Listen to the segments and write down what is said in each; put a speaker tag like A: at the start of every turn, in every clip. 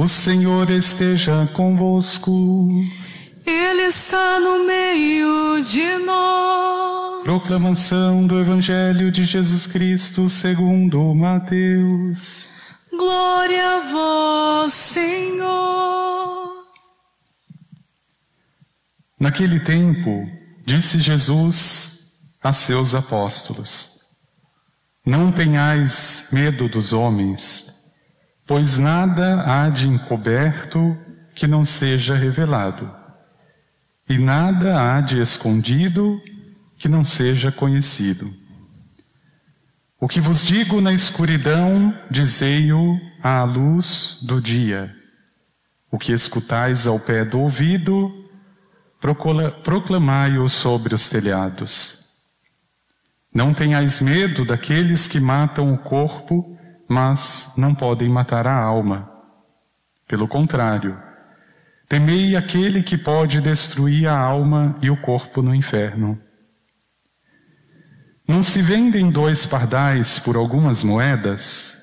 A: O Senhor esteja convosco.
B: Ele está no meio de nós.
A: Proclamação do Evangelho de Jesus Cristo segundo Mateus.
B: Glória a vós, Senhor.
A: Naquele tempo, disse Jesus a seus apóstolos: Não tenhais medo dos homens, pois nada há de encoberto que não seja revelado, e nada há de escondido que não seja conhecido. O que vos digo na escuridão, dizei-o à luz do dia. O que escutais ao pé do ouvido, proclamai-o sobre os telhados. Não tenhais medo daqueles que matam o corpo, mas não podem matar a alma. Pelo contrário, temei aquele que pode destruir a alma e o corpo no inferno. Não se vendem dois pardais por algumas moedas?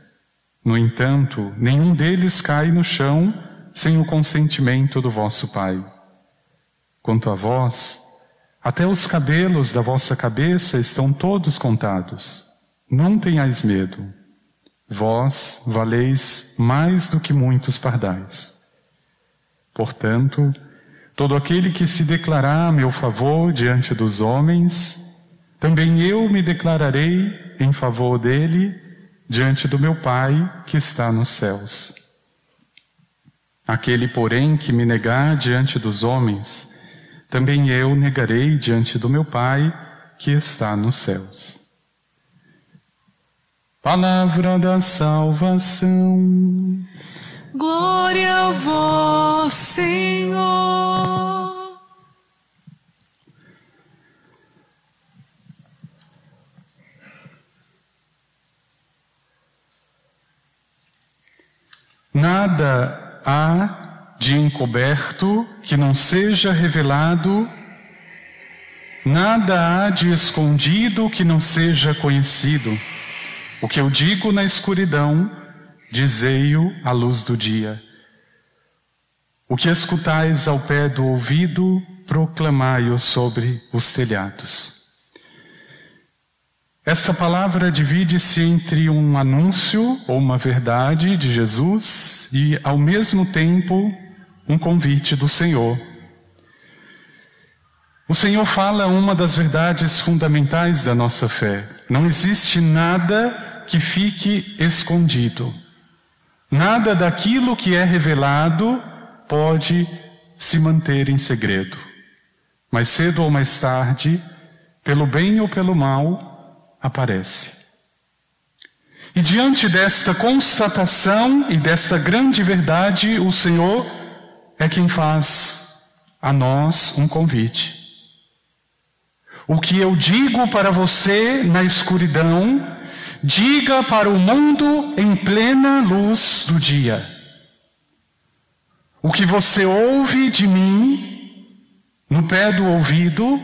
A: No entanto, nenhum deles cai no chão sem o consentimento do vosso Pai. Quanto a vós, até os cabelos da vossa cabeça estão todos contados. Não tenhais medo. Vós valeis mais do que muitos pardais. Portanto, todo aquele que se declarar a meu favor diante dos homens, também eu me declararei em favor dele diante do meu Pai que está nos céus. Aquele, porém, que me negar diante dos homens, também eu negarei diante do meu Pai que está nos céus. Palavra da salvação.
B: Glória a vós, Senhor.
A: Nada há de encoberto que não seja revelado, nada há de escondido que não seja conhecido. O que eu digo na escuridão, dizei-o à luz do dia. O que escutais ao pé do ouvido, proclamai-o sobre os telhados. Esta palavra divide-se entre um anúncio ou uma verdade de Jesus e, ao mesmo tempo, um convite do Senhor. O Senhor fala uma das verdades fundamentais da nossa fé. Não existe nada que fique escondido. Nada daquilo que é revelado pode se manter em segredo. Mais cedo ou mais tarde, pelo bem ou pelo mal, aparece. E diante desta constatação e desta grande verdade, o Senhor é quem faz a nós um convite. O que eu digo para você na escuridão, diga para o mundo em plena luz do dia. O que você ouve de mim, no pé do ouvido,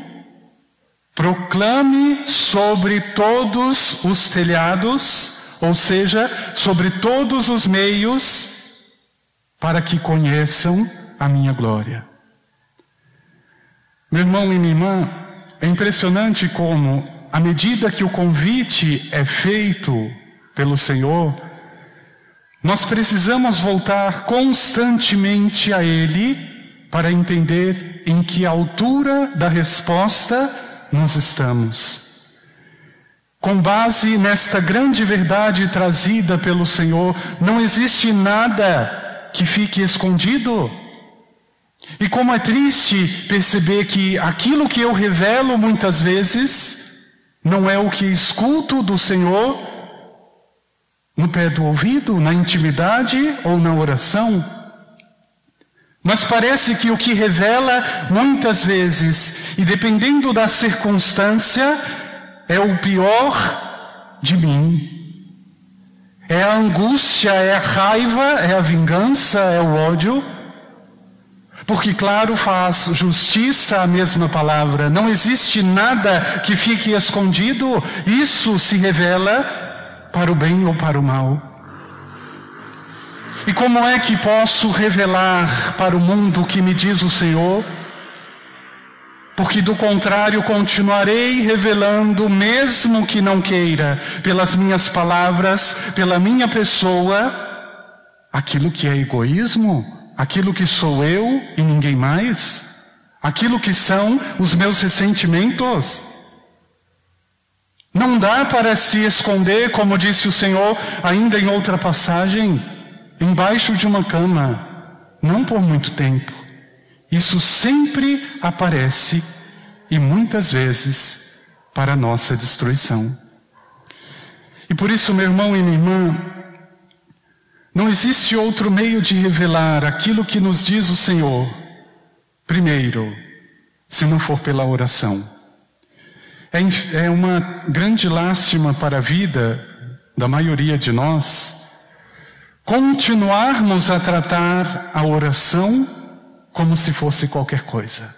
A: Proclame sobre todos os telhados, ou seja, sobre todos os meios, para que conheçam a minha glória. Meu irmão e minha irmã, é impressionante como, à medida que o convite é feito pelo Senhor, nós precisamos voltar constantemente a Ele para entender em que altura da resposta nós estamos. Com base nesta grande verdade trazida pelo Senhor, não existe nada que fique escondido. E como é triste perceber que aquilo que eu revelo muitas vezes não é o que escuto do Senhor no pé do ouvido, na intimidade ou na oração. Mas parece que o que revela muitas vezes, e dependendo da circunstância, é o pior de mim. É a angústia, é a raiva, é a vingança, é o ódio. Porque, claro, faz justiça a mesma palavra. Não existe nada que fique escondido. Isso se revela para o bem ou para o mal. E como é que posso revelar para o mundo o que me diz o Senhor? Porque do contrário continuarei revelando, mesmo que não queira, pelas minhas palavras, pela minha pessoa, aquilo que é egoísmo, aquilo que sou eu e ninguém mais, aquilo que são os meus ressentimentos. Não dá para se esconder, como disse o Senhor ainda em outra passagem, embaixo de uma cama, não por muito tempo. Isso sempre aparece e muitas vezes para nossa destruição. E por isso, meu irmão e minha irmã, não existe outro meio de revelar aquilo que nos diz o Senhor, primeiro, se não for pela oração. É, é uma grande lástima para a vida da maioria de nós continuarmos a tratar a oração como se fosse qualquer coisa.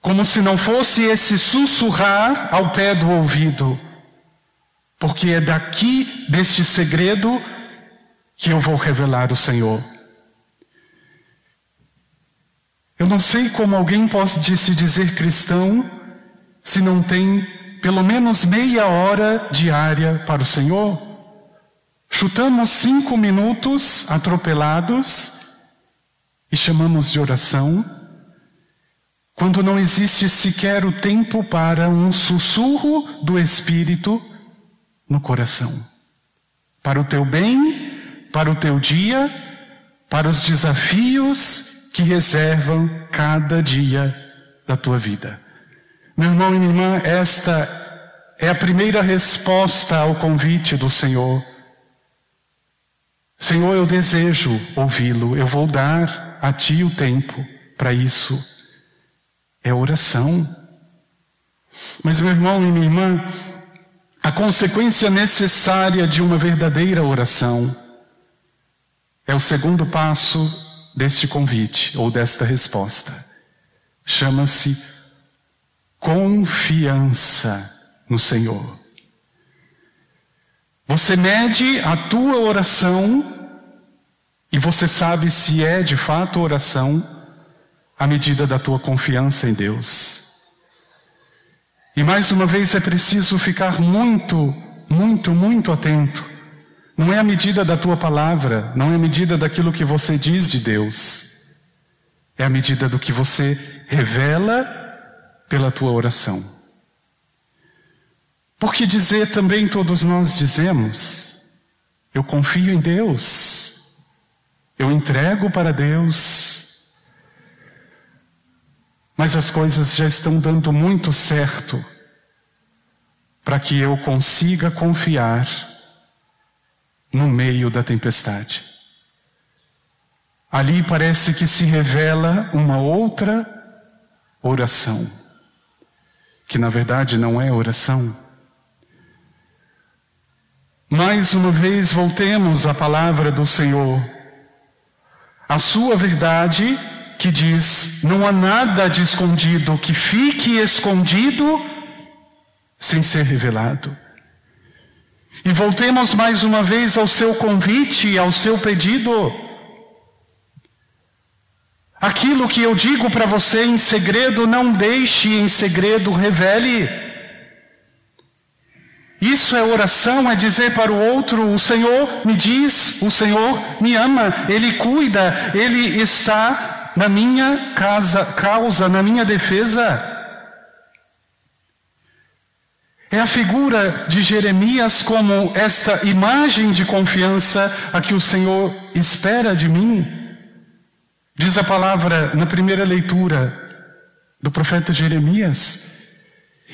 A: Como se não fosse esse sussurrar ao pé do ouvido, porque é daqui, deste segredo, que eu vou revelar o Senhor. Eu não sei como alguém pode se dizer cristão se não tem pelo menos meia hora diária para o Senhor? Chutamos cinco minutos atropelados e chamamos de oração, quando não existe sequer o tempo para um sussurro do Espírito no coração. Para o teu bem, para o teu dia, para os desafios que reservam cada dia da tua vida. Meu irmão e minha irmã, esta é a primeira resposta ao convite do Senhor. Senhor, eu desejo ouvi-lo, eu vou dar a Ti o tempo para isso. É oração. Mas, meu irmão e minha irmã, a consequência necessária de uma verdadeira oração é o segundo passo deste convite ou desta resposta. Chama-se confiança no Senhor. Você mede a tua oração e você sabe se é de fato oração à medida da tua confiança em Deus. E mais uma vez é preciso ficar muito, muito, muito atento. Não é a medida da tua palavra, não é a medida daquilo que você diz de Deus. É a medida do que você revela pela tua oração. Porque dizer também todos nós dizemos, eu confio em Deus, eu entrego para Deus, mas as coisas já estão dando muito certo para que eu consiga confiar no meio da tempestade. Ali parece que se revela uma outra oração que na verdade não é oração. Mais uma vez voltemos à palavra do Senhor, a sua verdade que diz: não há nada de escondido que fique escondido sem ser revelado. E voltemos mais uma vez ao seu convite, ao seu pedido. Aquilo que eu digo para você em segredo, não deixe em segredo, revele. Isso é oração, é dizer para o outro: o Senhor me diz, o Senhor me ama, Ele cuida, Ele está na minha casa, causa, na minha defesa. É a figura de Jeremias como esta imagem de confiança a que o Senhor espera de mim. Diz a palavra na primeira leitura do profeta Jeremias.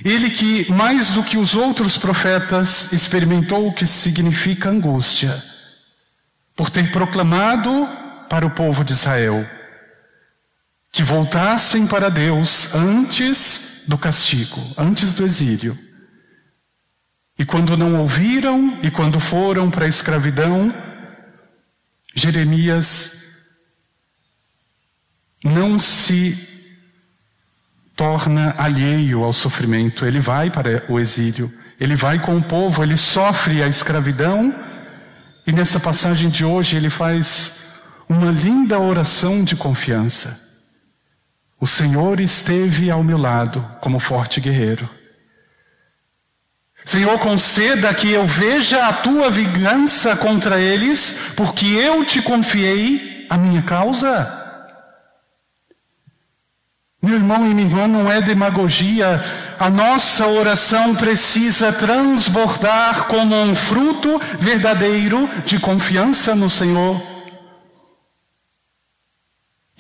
A: Ele que, mais do que os outros profetas, experimentou o que significa angústia, por ter proclamado para o povo de Israel que voltassem para Deus antes do castigo, antes do exílio. E quando não ouviram e quando foram para a escravidão, Jeremias não se torna alheio ao sofrimento, ele vai para o exílio, ele vai com o povo, ele sofre a escravidão E nessa passagem de hoje ele faz uma linda oração de confiança. O Senhor esteve ao meu lado como forte guerreiro. Senhor, conceda que eu veja a tua vingança contra eles, porque eu te confiei a minha causa. Meu irmão e minha irmã, não é demagogia. A nossa oração precisa transbordar como um fruto verdadeiro de confiança no Senhor.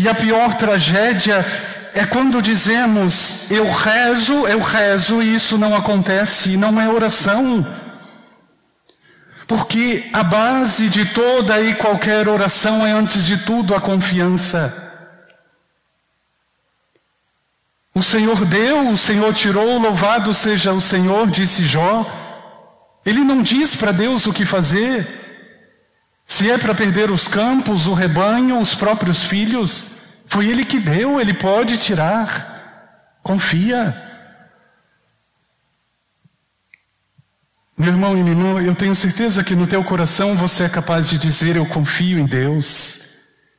A: E a pior tragédia é quando dizemos, eu rezo, eu rezo, e isso não acontece, não é oração. Porque a base de toda e qualquer oração é, antes de tudo, a confiança. O Senhor deu, o Senhor tirou, louvado seja o Senhor, disse Jó. Ele não diz para Deus o que fazer. Se é para perder os campos, o rebanho, os próprios filhos, foi Ele que deu, Ele pode tirar. Confia. Meu irmão e minha irmã, eu tenho certeza que no teu coração você é capaz de dizer: Eu confio em Deus.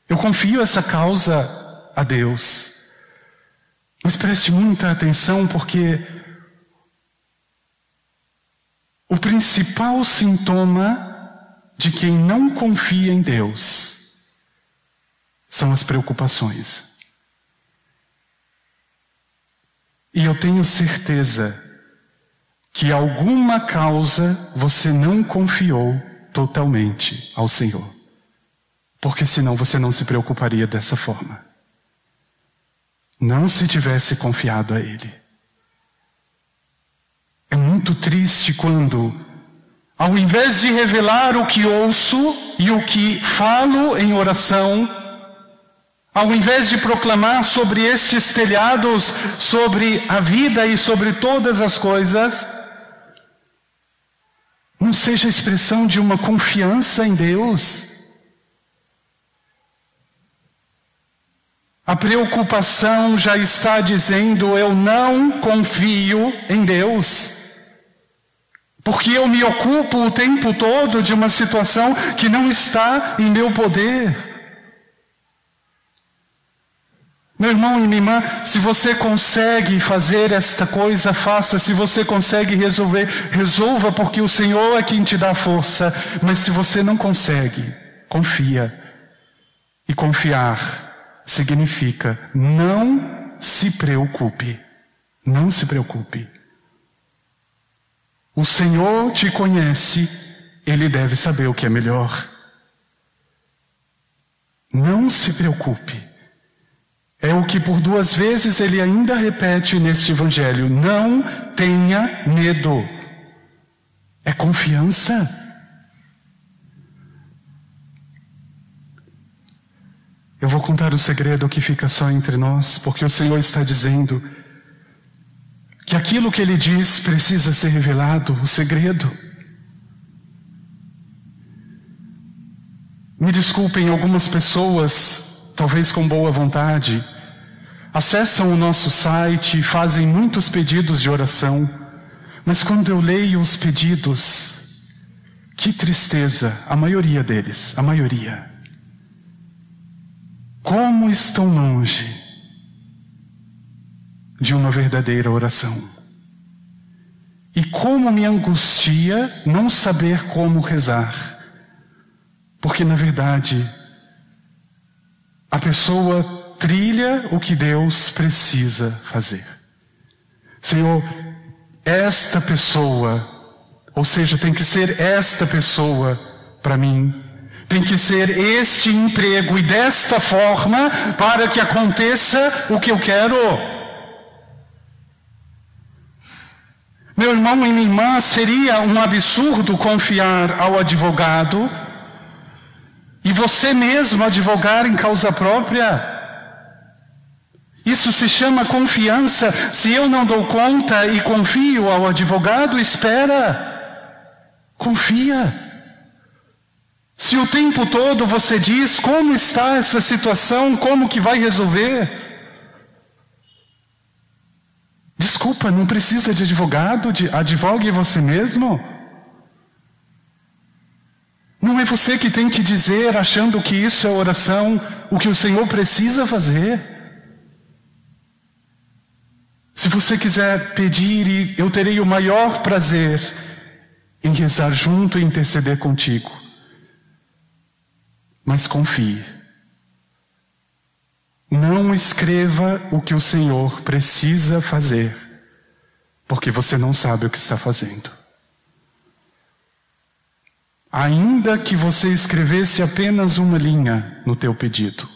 A: Eu confio essa causa a Deus. Mas preste muita atenção, porque o principal sintoma de quem não confia em Deus são as preocupações. E eu tenho certeza que alguma causa você não confiou totalmente ao Senhor. Porque senão você não se preocuparia dessa forma não se tivesse confiado a Ele. É muito triste quando, ao invés de revelar o que ouço e o que falo em oração, ao invés de proclamar sobre estes telhados, sobre a vida e sobre todas as coisas, não seja expressão de uma confiança em Deus, A preocupação já está dizendo: eu não confio em Deus. Porque eu me ocupo o tempo todo de uma situação que não está em meu poder. Meu irmão e minha irmã, se você consegue fazer esta coisa, faça. Se você consegue resolver, resolva, porque o Senhor é quem te dá força. Mas se você não consegue, confia. E confiar significa não se preocupe. Não se preocupe. O Senhor te conhece, Ele deve saber o que é melhor. Não se preocupe. É o que por duas vezes ele ainda repete neste Evangelho: não tenha medo. É confiança. Eu vou contar o segredo que fica só entre nós, porque o Senhor está dizendo que aquilo que Ele diz precisa ser revelado, o segredo. Me desculpem, algumas pessoas, talvez com boa vontade, acessam o nosso site e fazem muitos pedidos de oração, mas quando eu leio os pedidos, que tristeza, a maioria deles, a maioria como estão longe de uma verdadeira oração. E como me angustia não saber como rezar. Porque, na verdade, a pessoa trilha o que Deus precisa fazer. Senhor, esta pessoa, ou seja, tem que ser esta pessoa para mim tem que ser este emprego e desta forma para que aconteça o que eu quero. Meu irmão e minha irmã, seria um absurdo confiar ao advogado e você mesmo advogar em causa própria. Isso se chama confiança. Se eu não dou conta e confio ao advogado, espera. Confia. Se o tempo todo você diz como está essa situação, como que vai resolver? Desculpa, não precisa de advogado, de, advogue você mesmo. Não é você que tem que dizer, achando que isso é oração, o que o Senhor precisa fazer. Se você quiser pedir, eu terei o maior prazer em rezar junto e interceder contigo. Mas confie. Não escreva o que o Senhor precisa fazer, porque você não sabe o que está fazendo. Ainda que você escrevesse apenas uma linha no teu pedido,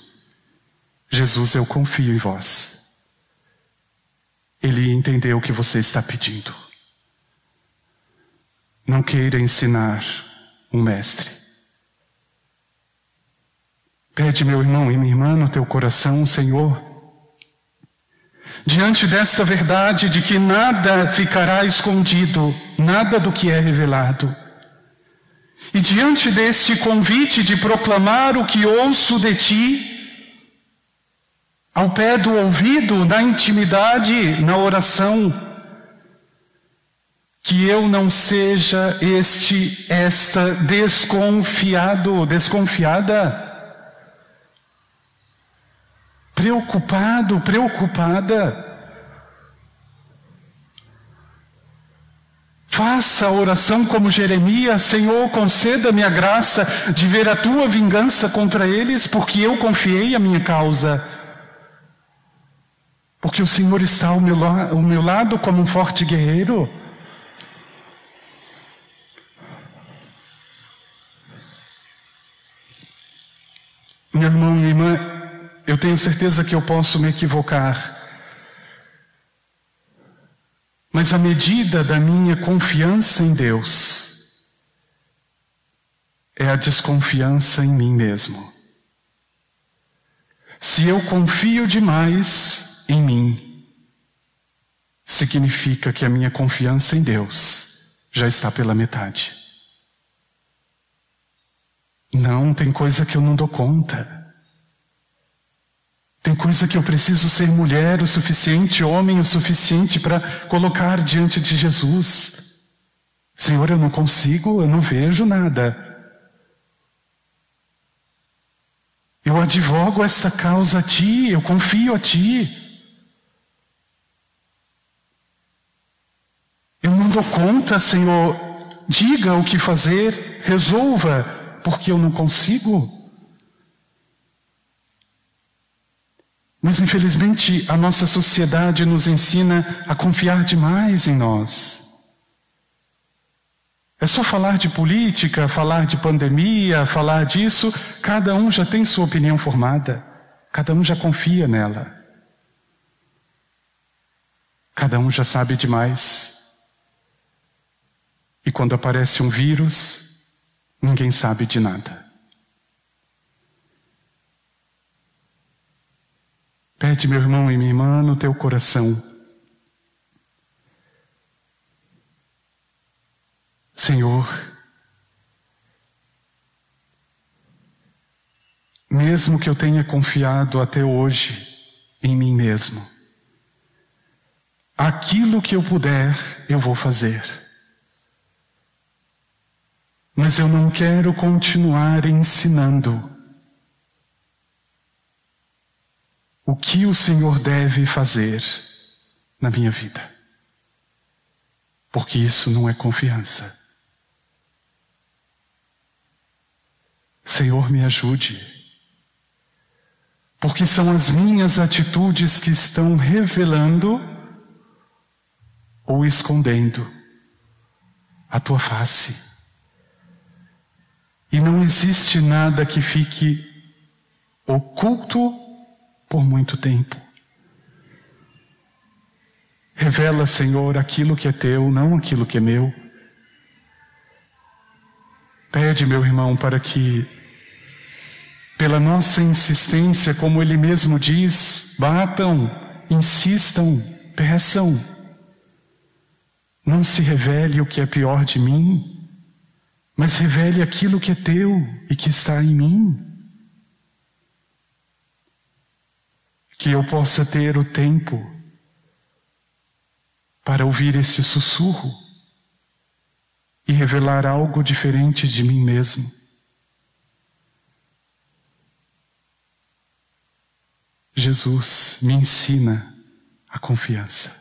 A: Jesus, eu confio em vós. Ele entendeu o que você está pedindo. Não queira ensinar um mestre. Pede, meu irmão e minha irmã, no teu coração, Senhor, diante desta verdade de que nada ficará escondido, nada do que é revelado, e diante deste convite de proclamar o que ouço de ti, ao pé do ouvido, na intimidade, na oração, que eu não seja este, esta desconfiado, desconfiada, preocupado, preocupada. Faça a oração como Jeremias, Senhor, conceda-me a graça de ver a tua vingança contra eles, porque eu confiei a minha causa. Porque o Senhor está ao meu, ao meu lado como um forte guerreiro. Meu irmão, minha irmã, eu tenho certeza que eu posso me equivocar. Mas a medida da minha confiança em Deus é a desconfiança em mim mesmo. Se eu confio demais em mim, significa que a minha confiança em Deus já está pela metade. Não, tem coisa que eu não dou conta. Tem coisa que eu preciso ser mulher o suficiente, homem o suficiente para colocar diante de Jesus. Senhor, eu não consigo, eu não vejo nada. Eu advogo esta causa a Ti, eu confio a Ti. Eu não dou conta, Senhor. Diga o que fazer, resolva, porque eu não consigo. Mas infelizmente a nossa sociedade nos ensina a confiar demais em nós. É só falar de política, falar de pandemia, falar disso, cada um já tem sua opinião formada, cada um já confia nela. Cada um já sabe demais. E quando aparece um vírus, ninguém sabe de nada. Pede, meu irmão e minha irmã, no teu coração. Senhor, mesmo que eu tenha confiado até hoje em mim mesmo, aquilo que eu puder, eu vou fazer. Mas eu não quero continuar ensinando o que o Senhor deve fazer na minha vida. Porque isso não é confiança. Senhor, me ajude. Porque são as minhas atitudes que estão revelando ou escondendo a tua face. E não existe nada que fique oculto por muito tempo. Revela, Senhor, aquilo que é teu, não aquilo que é meu. Pede, meu irmão, para que, pela nossa insistência, como ele mesmo diz, batam, insistam, peçam. Não se revele o que é pior de mim, mas revele aquilo que é teu e que está em mim. que eu possa ter o tempo para ouvir este sussurro e revelar algo diferente de mim mesmo. Jesus me ensina a confiança.